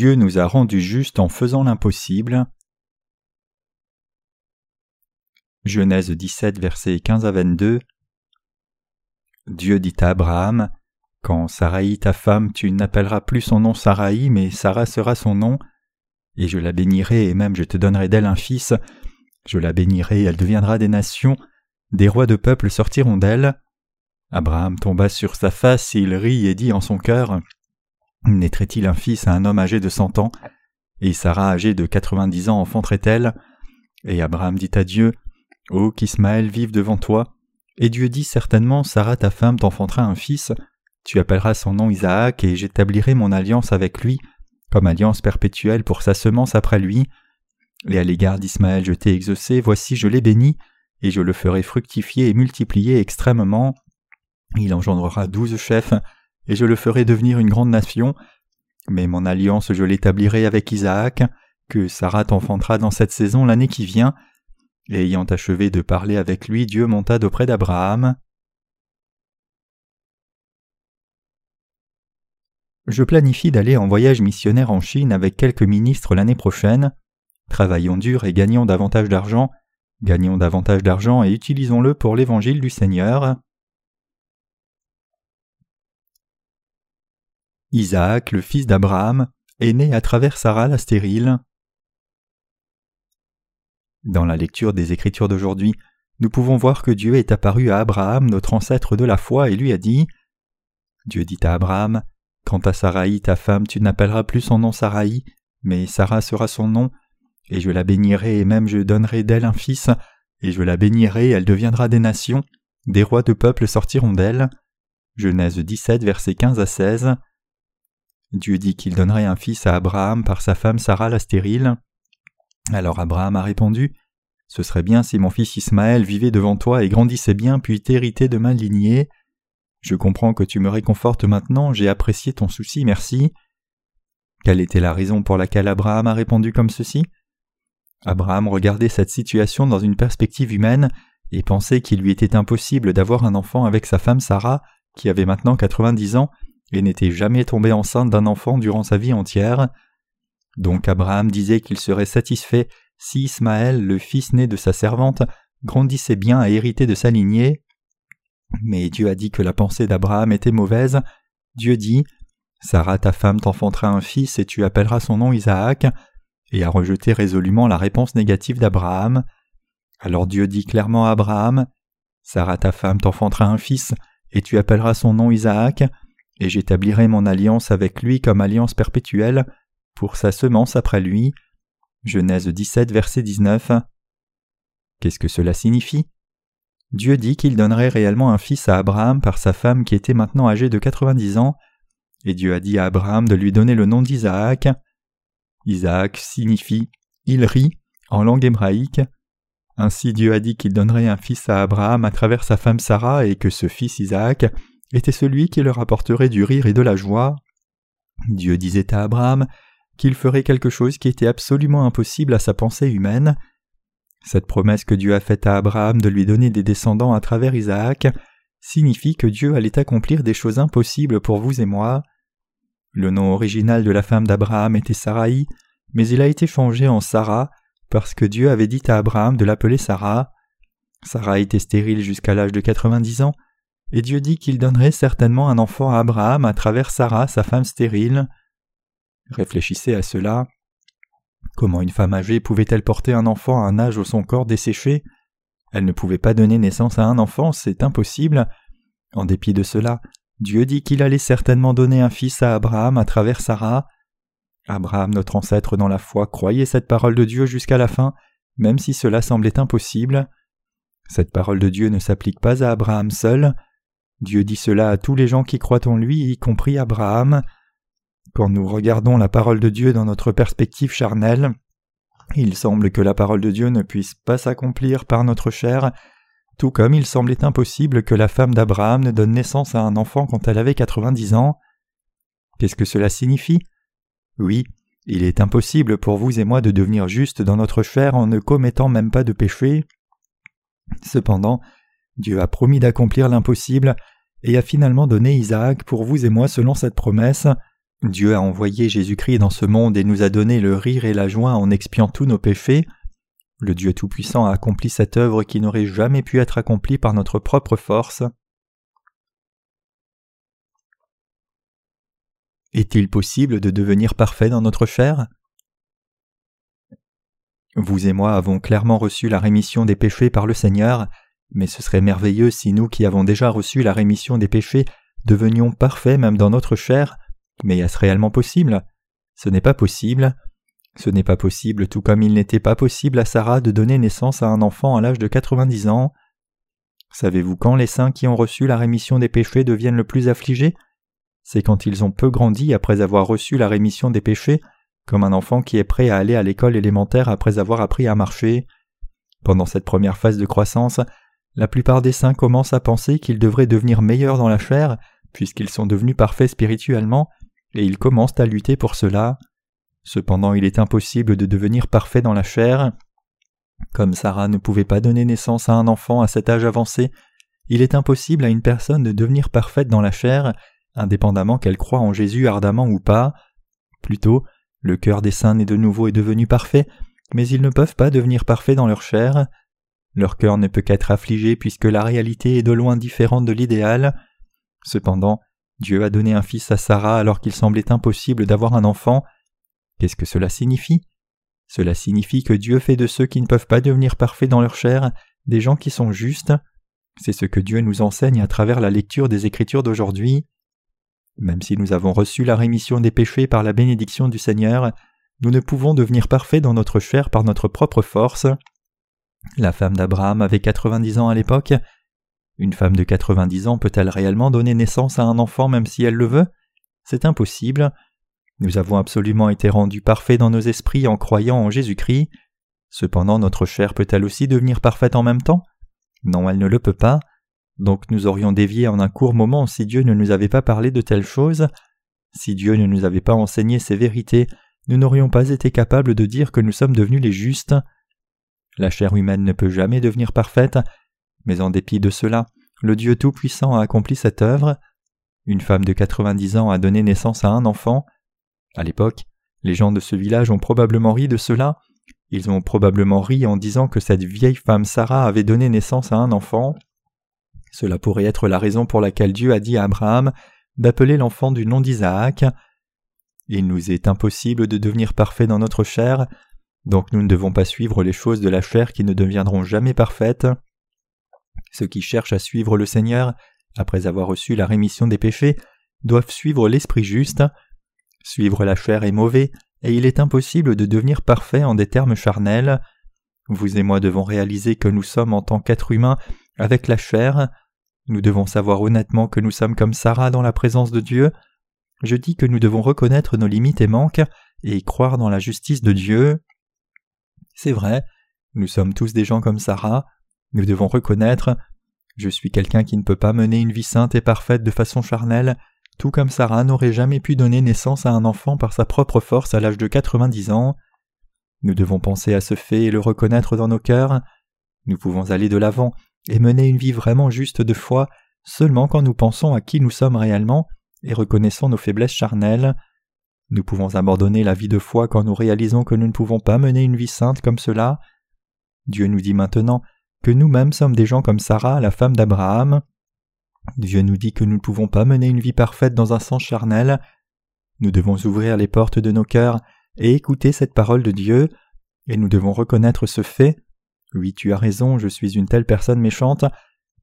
Dieu nous a rendus justes en faisant l'impossible. Genèse 17, versets 15 à 22. Dieu dit à Abraham Quand Saraï ta femme, tu n'appelleras plus son nom Saraï, mais Sarah sera son nom. Et je la bénirai, et même je te donnerai d'elle un fils. Je la bénirai, elle deviendra des nations. Des rois de peuples sortiront d'elle. Abraham tomba sur sa face, il rit et dit en son cœur Naîtrait-il un fils à un homme âgé de cent ans Et Sarah âgée de quatre-vingt-dix ans enfanterait-elle? Et Abraham dit à Dieu Ô qu'Ismaël vive devant toi. Et Dieu dit certainement Sarah ta femme t'enfantera un fils. Tu appelleras son nom Isaac, et j'établirai mon alliance avec lui, comme alliance perpétuelle pour sa semence après lui. Et à l'égard d'Ismaël je t'ai exaucé, voici je l'ai béni, et je le ferai fructifier et multiplier extrêmement. Il engendrera douze chefs, et je le ferai devenir une grande nation. Mais mon alliance je l'établirai avec Isaac, que Sarah t'enfantera dans cette saison l'année qui vient. Et ayant achevé de parler avec lui, Dieu monta d'auprès d'Abraham. Je planifie d'aller en voyage missionnaire en Chine avec quelques ministres l'année prochaine. Travaillons dur et gagnons davantage d'argent. Gagnons davantage d'argent et utilisons-le pour l'évangile du Seigneur. Isaac, le fils d'Abraham, est né à travers Sarah la stérile. Dans la lecture des Écritures d'aujourd'hui, nous pouvons voir que Dieu est apparu à Abraham, notre ancêtre de la foi, et lui a dit Dieu dit à Abraham Quant à Saraï, ta femme, tu n'appelleras plus son nom Saraï, mais Sarah sera son nom, et je la bénirai, et même je donnerai d'elle un fils, et je la bénirai, elle deviendra des nations, des rois de peuples sortiront d'elle. Genèse 17, versets 15 à 16. Dieu dit qu'il donnerait un fils à Abraham par sa femme Sarah la stérile. Alors Abraham a répondu Ce serait bien si mon fils Ismaël vivait devant toi et grandissait bien puis t'héritait de ma lignée. Je comprends que tu me réconfortes maintenant, j'ai apprécié ton souci, merci. Quelle était la raison pour laquelle Abraham a répondu comme ceci? Abraham regardait cette situation dans une perspective humaine et pensait qu'il lui était impossible d'avoir un enfant avec sa femme Sarah, qui avait maintenant quatre-vingt-dix ans, et n'était jamais tombée enceinte d'un enfant durant sa vie entière. Donc Abraham disait qu'il serait satisfait si Ismaël, le fils né de sa servante, grandissait bien à hériter de sa lignée. Mais Dieu a dit que la pensée d'Abraham était mauvaise. Dieu dit Sarah ta femme t'enfantera un fils et tu appelleras son nom Isaac, et a rejeté résolument la réponse négative d'Abraham. Alors Dieu dit clairement à Abraham Sarah ta femme t'enfantera un fils, et tu appelleras son nom Isaac, et j'établirai mon alliance avec lui comme alliance perpétuelle pour sa semence après lui. Genèse 17, verset 19. Qu'est-ce que cela signifie? Dieu dit qu'il donnerait réellement un fils à Abraham par sa femme qui était maintenant âgée de 90 ans, et Dieu a dit à Abraham de lui donner le nom d'Isaac. Isaac signifie il rit en langue hébraïque. Ainsi Dieu a dit qu'il donnerait un fils à Abraham à travers sa femme Sarah et que ce fils Isaac était celui qui leur apporterait du rire et de la joie. Dieu disait à Abraham qu'il ferait quelque chose qui était absolument impossible à sa pensée humaine. Cette promesse que Dieu a faite à Abraham de lui donner des descendants à travers Isaac signifie que Dieu allait accomplir des choses impossibles pour vous et moi. Le nom original de la femme d'Abraham était Sarai, mais il a été changé en Sarah parce que Dieu avait dit à Abraham de l'appeler Sarah. Sarah était stérile jusqu'à l'âge de quatre-vingt-dix ans, et Dieu dit qu'il donnerait certainement un enfant à Abraham à travers Sarah, sa femme stérile. Réfléchissez à cela. Comment une femme âgée pouvait-elle porter un enfant à un âge où son corps desséché Elle ne pouvait pas donner naissance à un enfant, c'est impossible. En dépit de cela, Dieu dit qu'il allait certainement donner un fils à Abraham à travers Sarah. Abraham, notre ancêtre dans la foi, croyait cette parole de Dieu jusqu'à la fin, même si cela semblait impossible. Cette parole de Dieu ne s'applique pas à Abraham seul, Dieu dit cela à tous les gens qui croient en lui, y compris Abraham. Quand nous regardons la parole de Dieu dans notre perspective charnelle, il semble que la parole de Dieu ne puisse pas s'accomplir par notre chair, tout comme il semblait impossible que la femme d'Abraham ne donne naissance à un enfant quand elle avait quatre-vingt-dix ans. Qu'est-ce que cela signifie? Oui, il est impossible pour vous et moi de devenir justes dans notre chair en ne commettant même pas de péché. Cependant, Dieu a promis d'accomplir l'impossible et a finalement donné Isaac pour vous et moi selon cette promesse. Dieu a envoyé Jésus-Christ dans ce monde et nous a donné le rire et la joie en expiant tous nos péchés. Le Dieu Tout-Puissant a accompli cette œuvre qui n'aurait jamais pu être accomplie par notre propre force. Est-il possible de devenir parfait dans notre chair? Vous et moi avons clairement reçu la rémission des péchés par le Seigneur, mais ce serait merveilleux si nous qui avons déjà reçu la rémission des péchés devenions parfaits même dans notre chair, mais est-ce réellement possible? Ce n'est pas possible. Ce n'est pas possible tout comme il n'était pas possible à Sarah de donner naissance à un enfant à l'âge de 90 ans. Savez-vous quand les saints qui ont reçu la rémission des péchés deviennent le plus affligés? C'est quand ils ont peu grandi après avoir reçu la rémission des péchés, comme un enfant qui est prêt à aller à l'école élémentaire après avoir appris à marcher. Pendant cette première phase de croissance, la plupart des saints commencent à penser qu'ils devraient devenir meilleurs dans la chair, puisqu'ils sont devenus parfaits spirituellement, et ils commencent à lutter pour cela. Cependant il est impossible de devenir parfait dans la chair. Comme Sarah ne pouvait pas donner naissance à un enfant à cet âge avancé, il est impossible à une personne de devenir parfaite dans la chair, indépendamment qu'elle croie en Jésus ardemment ou pas. Plutôt, le cœur des saints n'est de nouveau est devenu parfait, mais ils ne peuvent pas devenir parfaits dans leur chair. Leur cœur ne peut qu'être affligé puisque la réalité est de loin différente de l'idéal. Cependant, Dieu a donné un fils à Sarah alors qu'il semblait impossible d'avoir un enfant. Qu'est-ce que cela signifie? Cela signifie que Dieu fait de ceux qui ne peuvent pas devenir parfaits dans leur chair des gens qui sont justes. C'est ce que Dieu nous enseigne à travers la lecture des Écritures d'aujourd'hui. Même si nous avons reçu la rémission des péchés par la bénédiction du Seigneur, nous ne pouvons devenir parfaits dans notre chair par notre propre force. La femme d'Abraham avait 90 ans à l'époque, une femme de 90 ans peut-elle réellement donner naissance à un enfant même si elle le veut? C'est impossible. Nous avons absolument été rendus parfaits dans nos esprits en croyant en Jésus-Christ. Cependant notre chair peut-elle aussi devenir parfaite en même temps? Non, elle ne le peut pas. Donc nous aurions dévié en un court moment si Dieu ne nous avait pas parlé de telles choses. Si Dieu ne nous avait pas enseigné ces vérités, nous n'aurions pas été capables de dire que nous sommes devenus les justes. La chair humaine ne peut jamais devenir parfaite, mais en dépit de cela, le Dieu Tout-Puissant a accompli cette œuvre. Une femme de 90 ans a donné naissance à un enfant. À l'époque, les gens de ce village ont probablement ri de cela. Ils ont probablement ri en disant que cette vieille femme Sarah avait donné naissance à un enfant. Cela pourrait être la raison pour laquelle Dieu a dit à Abraham d'appeler l'enfant du nom d'Isaac. Il nous est impossible de devenir parfaits dans notre chair, donc nous ne devons pas suivre les choses de la chair qui ne deviendront jamais parfaites. Ceux qui cherchent à suivre le Seigneur, après avoir reçu la rémission des péchés, doivent suivre l'Esprit juste. Suivre la chair est mauvais, et il est impossible de devenir parfait en des termes charnels. Vous et moi devons réaliser que nous sommes en tant qu'êtres humains avec la chair. Nous devons savoir honnêtement que nous sommes comme Sarah dans la présence de Dieu. Je dis que nous devons reconnaître nos limites et manques et croire dans la justice de Dieu. C'est vrai, nous sommes tous des gens comme Sarah. Nous devons reconnaître Je suis quelqu'un qui ne peut pas mener une vie sainte et parfaite de façon charnelle, tout comme Sarah n'aurait jamais pu donner naissance à un enfant par sa propre force à l'âge de 90 ans. Nous devons penser à ce fait et le reconnaître dans nos cœurs. Nous pouvons aller de l'avant et mener une vie vraiment juste de foi seulement quand nous pensons à qui nous sommes réellement et reconnaissons nos faiblesses charnelles. Nous pouvons abandonner la vie de foi quand nous réalisons que nous ne pouvons pas mener une vie sainte comme cela. Dieu nous dit maintenant que nous-mêmes sommes des gens comme Sarah, la femme d'Abraham. Dieu nous dit que nous ne pouvons pas mener une vie parfaite dans un sens charnel. Nous devons ouvrir les portes de nos cœurs et écouter cette parole de Dieu, et nous devons reconnaître ce fait. Oui, tu as raison, je suis une telle personne méchante,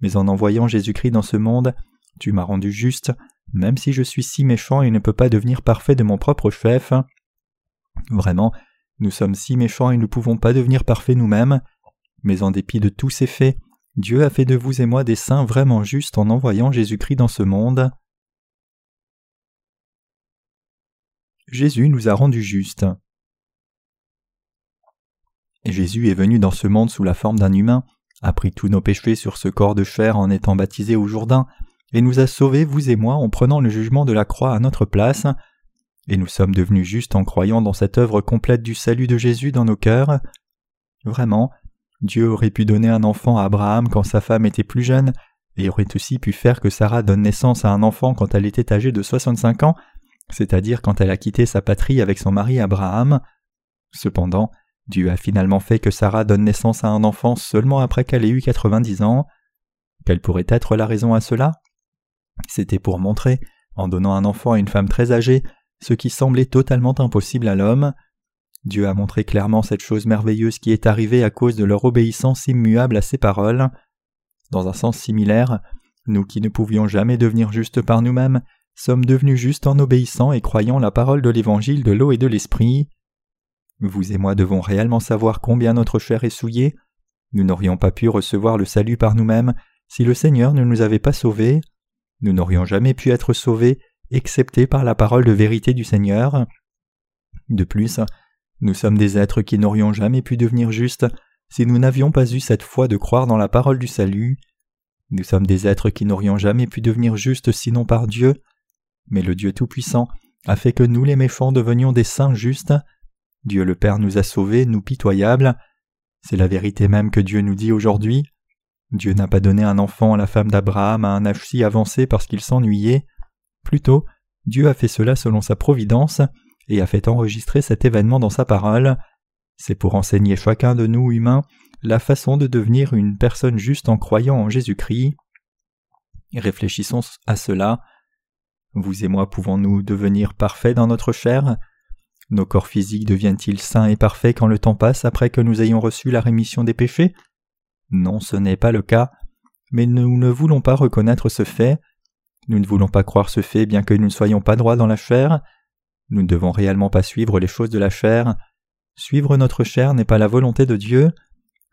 mais en envoyant Jésus-Christ dans ce monde, tu m'as rendu juste, même si je suis si méchant et ne peux pas devenir parfait de mon propre chef. Vraiment, nous sommes si méchants et ne pouvons pas devenir parfaits nous-mêmes. Mais en dépit de tous ces faits, Dieu a fait de vous et moi des saints vraiment justes en envoyant Jésus-Christ dans ce monde. Jésus nous a rendus justes. Jésus est venu dans ce monde sous la forme d'un humain, a pris tous nos péchés sur ce corps de chair en étant baptisé au Jourdain, et nous a sauvés, vous et moi, en prenant le jugement de la croix à notre place, et nous sommes devenus justes en croyant dans cette œuvre complète du salut de Jésus dans nos cœurs. Vraiment, Dieu aurait pu donner un enfant à Abraham quand sa femme était plus jeune, et aurait aussi pu faire que Sarah donne naissance à un enfant quand elle était âgée de 65 ans, c'est-à-dire quand elle a quitté sa patrie avec son mari Abraham. Cependant, Dieu a finalement fait que Sarah donne naissance à un enfant seulement après qu'elle ait eu 90 ans. Quelle pourrait être la raison à cela? C'était pour montrer, en donnant un enfant à une femme très âgée, ce qui semblait totalement impossible à l'homme. Dieu a montré clairement cette chose merveilleuse qui est arrivée à cause de leur obéissance immuable à ses paroles. Dans un sens similaire, nous qui ne pouvions jamais devenir justes par nous-mêmes, sommes devenus justes en obéissant et croyant la parole de l'évangile de l'eau et de l'esprit. Vous et moi devons réellement savoir combien notre chair est souillée. Nous n'aurions pas pu recevoir le salut par nous-mêmes si le Seigneur ne nous avait pas sauvés. Nous n'aurions jamais pu être sauvés excepté par la parole de vérité du Seigneur. De plus, nous sommes des êtres qui n'aurions jamais pu devenir justes si nous n'avions pas eu cette foi de croire dans la parole du salut. Nous sommes des êtres qui n'aurions jamais pu devenir justes sinon par Dieu, mais le Dieu Tout-Puissant a fait que nous les méchants devenions des saints justes. Dieu le Père nous a sauvés, nous pitoyables. C'est la vérité même que Dieu nous dit aujourd'hui. Dieu n'a pas donné un enfant à la femme d'Abraham à un âge si avancé parce qu'il s'ennuyait. Plutôt, Dieu a fait cela selon sa providence et a fait enregistrer cet événement dans sa parole. C'est pour enseigner chacun de nous humains la façon de devenir une personne juste en croyant en Jésus-Christ. Réfléchissons à cela. Vous et moi pouvons-nous devenir parfaits dans notre chair? Nos corps physiques deviennent-ils sains et parfaits quand le temps passe après que nous ayons reçu la rémission des péchés? Non, ce n'est pas le cas, mais nous ne voulons pas reconnaître ce fait. Nous ne voulons pas croire ce fait bien que nous ne soyons pas droits dans la chair. Nous ne devons réellement pas suivre les choses de la chair. Suivre notre chair n'est pas la volonté de Dieu.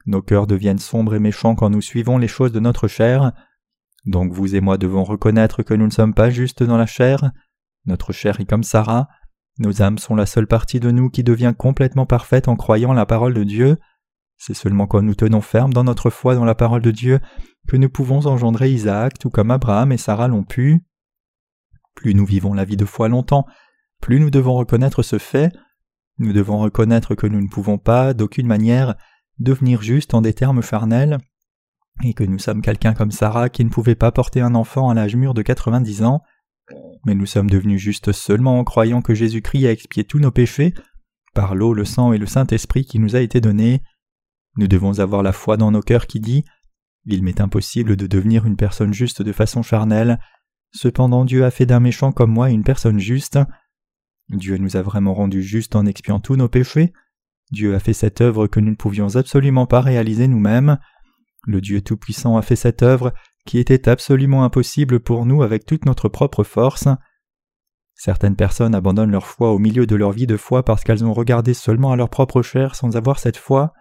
Nos cœurs deviennent sombres et méchants quand nous suivons les choses de notre chair. Donc vous et moi devons reconnaître que nous ne sommes pas justes dans la chair. Notre chair est comme Sarah. Nos âmes sont la seule partie de nous qui devient complètement parfaite en croyant la parole de Dieu. C'est seulement quand nous tenons ferme dans notre foi dans la parole de Dieu que nous pouvons engendrer Isaac tout comme Abraham et Sarah l'ont pu. Plus nous vivons la vie de foi longtemps, plus nous devons reconnaître ce fait. Nous devons reconnaître que nous ne pouvons pas, d'aucune manière, devenir justes en des termes charnels, et que nous sommes quelqu'un comme Sarah qui ne pouvait pas porter un enfant à l'âge mûr de 90 ans, mais nous sommes devenus justes seulement en croyant que Jésus-Christ a expié tous nos péchés, par l'eau, le sang et le Saint-Esprit qui nous a été donné. Nous devons avoir la foi dans nos cœurs qui dit Il m'est impossible de devenir une personne juste de façon charnelle, cependant Dieu a fait d'un méchant comme moi une personne juste. Dieu nous a vraiment rendus justes en expiant tous nos péchés. Dieu a fait cette œuvre que nous ne pouvions absolument pas réaliser nous-mêmes. Le Dieu Tout-Puissant a fait cette œuvre qui était absolument impossible pour nous avec toute notre propre force. Certaines personnes abandonnent leur foi au milieu de leur vie de foi parce qu'elles ont regardé seulement à leur propre chair sans avoir cette foi.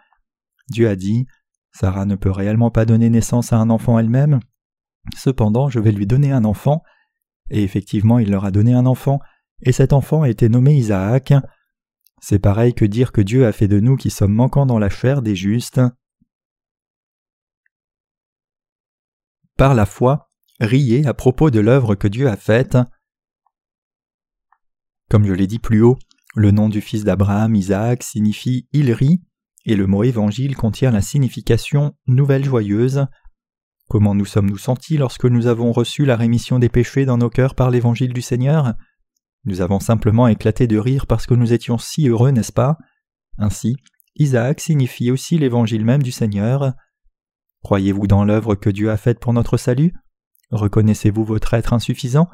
Dieu a dit Sarah ne peut réellement pas donner naissance à un enfant elle-même. Cependant, je vais lui donner un enfant. Et effectivement, il leur a donné un enfant, et cet enfant a été nommé Isaac. C'est pareil que dire que Dieu a fait de nous qui sommes manquants dans la chair des justes. Par la foi, riez à propos de l'œuvre que Dieu a faite. Comme je l'ai dit plus haut, le nom du fils d'Abraham, Isaac, signifie il rit, et le mot évangile contient la signification nouvelle joyeuse. Comment nous sommes-nous sentis lorsque nous avons reçu la rémission des péchés dans nos cœurs par l'évangile du Seigneur? Nous avons simplement éclaté de rire parce que nous étions si heureux, n'est-ce pas? Ainsi, Isaac signifie aussi l'évangile même du Seigneur. Croyez-vous dans l'œuvre que Dieu a faite pour notre salut? Reconnaissez-vous votre être insuffisant?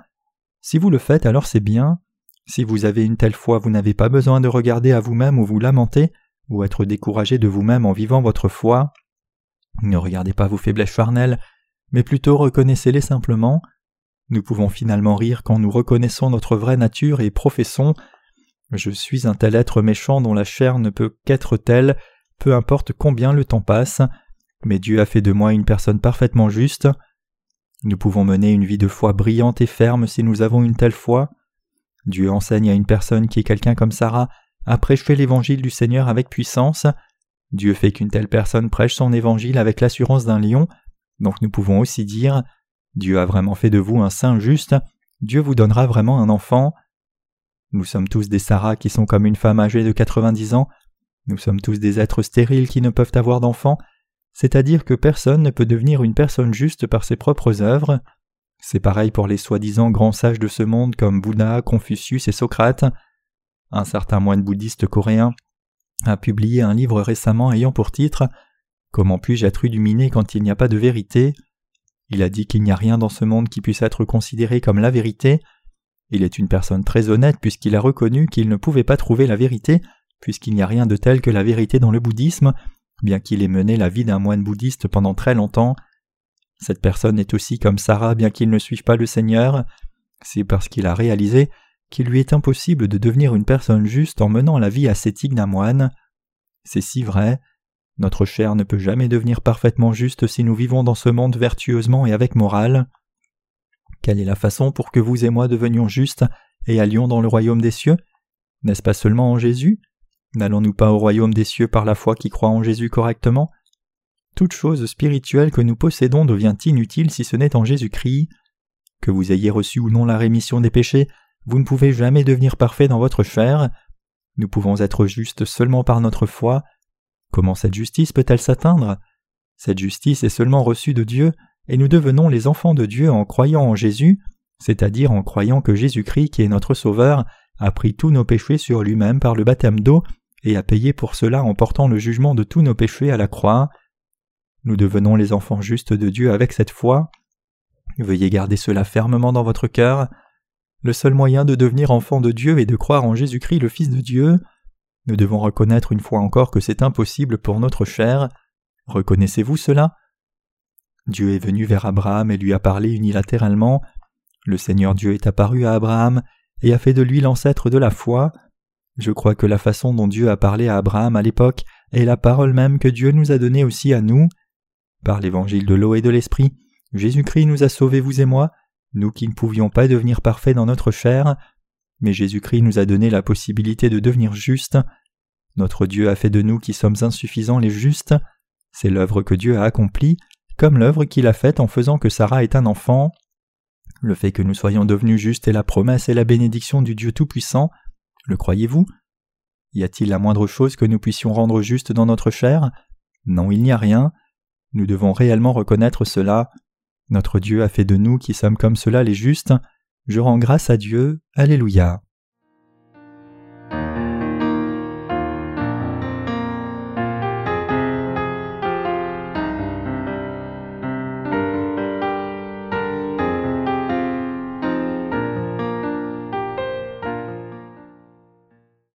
Si vous le faites, alors c'est bien. Si vous avez une telle foi, vous n'avez pas besoin de regarder à vous-même ou vous lamenter, ou être découragé de vous-même en vivant votre foi. Ne regardez pas vos faiblesses charnelles, mais plutôt reconnaissez-les simplement. Nous pouvons finalement rire quand nous reconnaissons notre vraie nature et professons Je suis un tel être méchant dont la chair ne peut qu'être telle, peu importe combien le temps passe mais Dieu a fait de moi une personne parfaitement juste. Nous pouvons mener une vie de foi brillante et ferme si nous avons une telle foi. Dieu enseigne à une personne qui est quelqu'un comme Sarah à prêcher l'évangile du Seigneur avec puissance. Dieu fait qu'une telle personne prêche son évangile avec l'assurance d'un lion, donc nous pouvons aussi dire Dieu a vraiment fait de vous un saint juste, Dieu vous donnera vraiment un enfant. Nous sommes tous des Sarah qui sont comme une femme âgée de 90 ans, nous sommes tous des êtres stériles qui ne peuvent avoir d'enfants, c'est-à-dire que personne ne peut devenir une personne juste par ses propres œuvres. C'est pareil pour les soi-disant grands sages de ce monde comme Bouddha, Confucius et Socrate. Un certain moine bouddhiste coréen a publié un livre récemment ayant pour titre Comment puis-je être illuminé quand il n'y a pas de vérité? Il a dit qu'il n'y a rien dans ce monde qui puisse être considéré comme la vérité. Il est une personne très honnête puisqu'il a reconnu qu'il ne pouvait pas trouver la vérité, puisqu'il n'y a rien de tel que la vérité dans le bouddhisme, bien qu'il ait mené la vie d'un moine bouddhiste pendant très longtemps. Cette personne est aussi comme Sarah bien qu'il ne suive pas le Seigneur. C'est parce qu'il a réalisé qu'il lui est impossible de devenir une personne juste en menant la vie ascétique d'un moine. C'est si vrai. Notre chair ne peut jamais devenir parfaitement juste si nous vivons dans ce monde vertueusement et avec morale. Quelle est la façon pour que vous et moi devenions justes et allions dans le royaume des cieux? N'est-ce pas seulement en Jésus? N'allons-nous pas au royaume des cieux par la foi qui croit en Jésus correctement? Toute chose spirituelle que nous possédons devient inutile si ce n'est en Jésus-Christ. Que vous ayez reçu ou non la rémission des péchés, vous ne pouvez jamais devenir parfait dans votre chair. Nous pouvons être justes seulement par notre foi. Comment cette justice peut-elle s'atteindre? Cette justice est seulement reçue de Dieu, et nous devenons les enfants de Dieu en croyant en Jésus, c'est-à-dire en croyant que Jésus-Christ, qui est notre Sauveur, a pris tous nos péchés sur lui-même par le baptême d'eau et a payé pour cela en portant le jugement de tous nos péchés à la croix. Nous devenons les enfants justes de Dieu avec cette foi. Veuillez garder cela fermement dans votre cœur. Le seul moyen de devenir enfant de Dieu est de croire en Jésus-Christ le Fils de Dieu. Nous devons reconnaître une fois encore que c'est impossible pour notre chair. Reconnaissez-vous cela? Dieu est venu vers Abraham et lui a parlé unilatéralement. Le Seigneur Dieu est apparu à Abraham et a fait de lui l'ancêtre de la foi. Je crois que la façon dont Dieu a parlé à Abraham à l'époque est la parole même que Dieu nous a donnée aussi à nous. Par l'évangile de l'eau et de l'esprit, Jésus-Christ nous a sauvés, vous et moi, nous qui ne pouvions pas devenir parfaits dans notre chair, mais Jésus-Christ nous a donné la possibilité de devenir justes. Notre Dieu a fait de nous qui sommes insuffisants les justes. C'est l'œuvre que Dieu a accomplie, comme l'œuvre qu'il a faite en faisant que Sarah est un enfant. Le fait que nous soyons devenus justes est la promesse et la bénédiction du Dieu Tout-Puissant. Le croyez-vous? Y a-t-il la moindre chose que nous puissions rendre juste dans notre chair? Non, il n'y a rien. Nous devons réellement reconnaître cela. Notre Dieu a fait de nous qui sommes comme cela les justes. Je rends grâce à Dieu. Alléluia.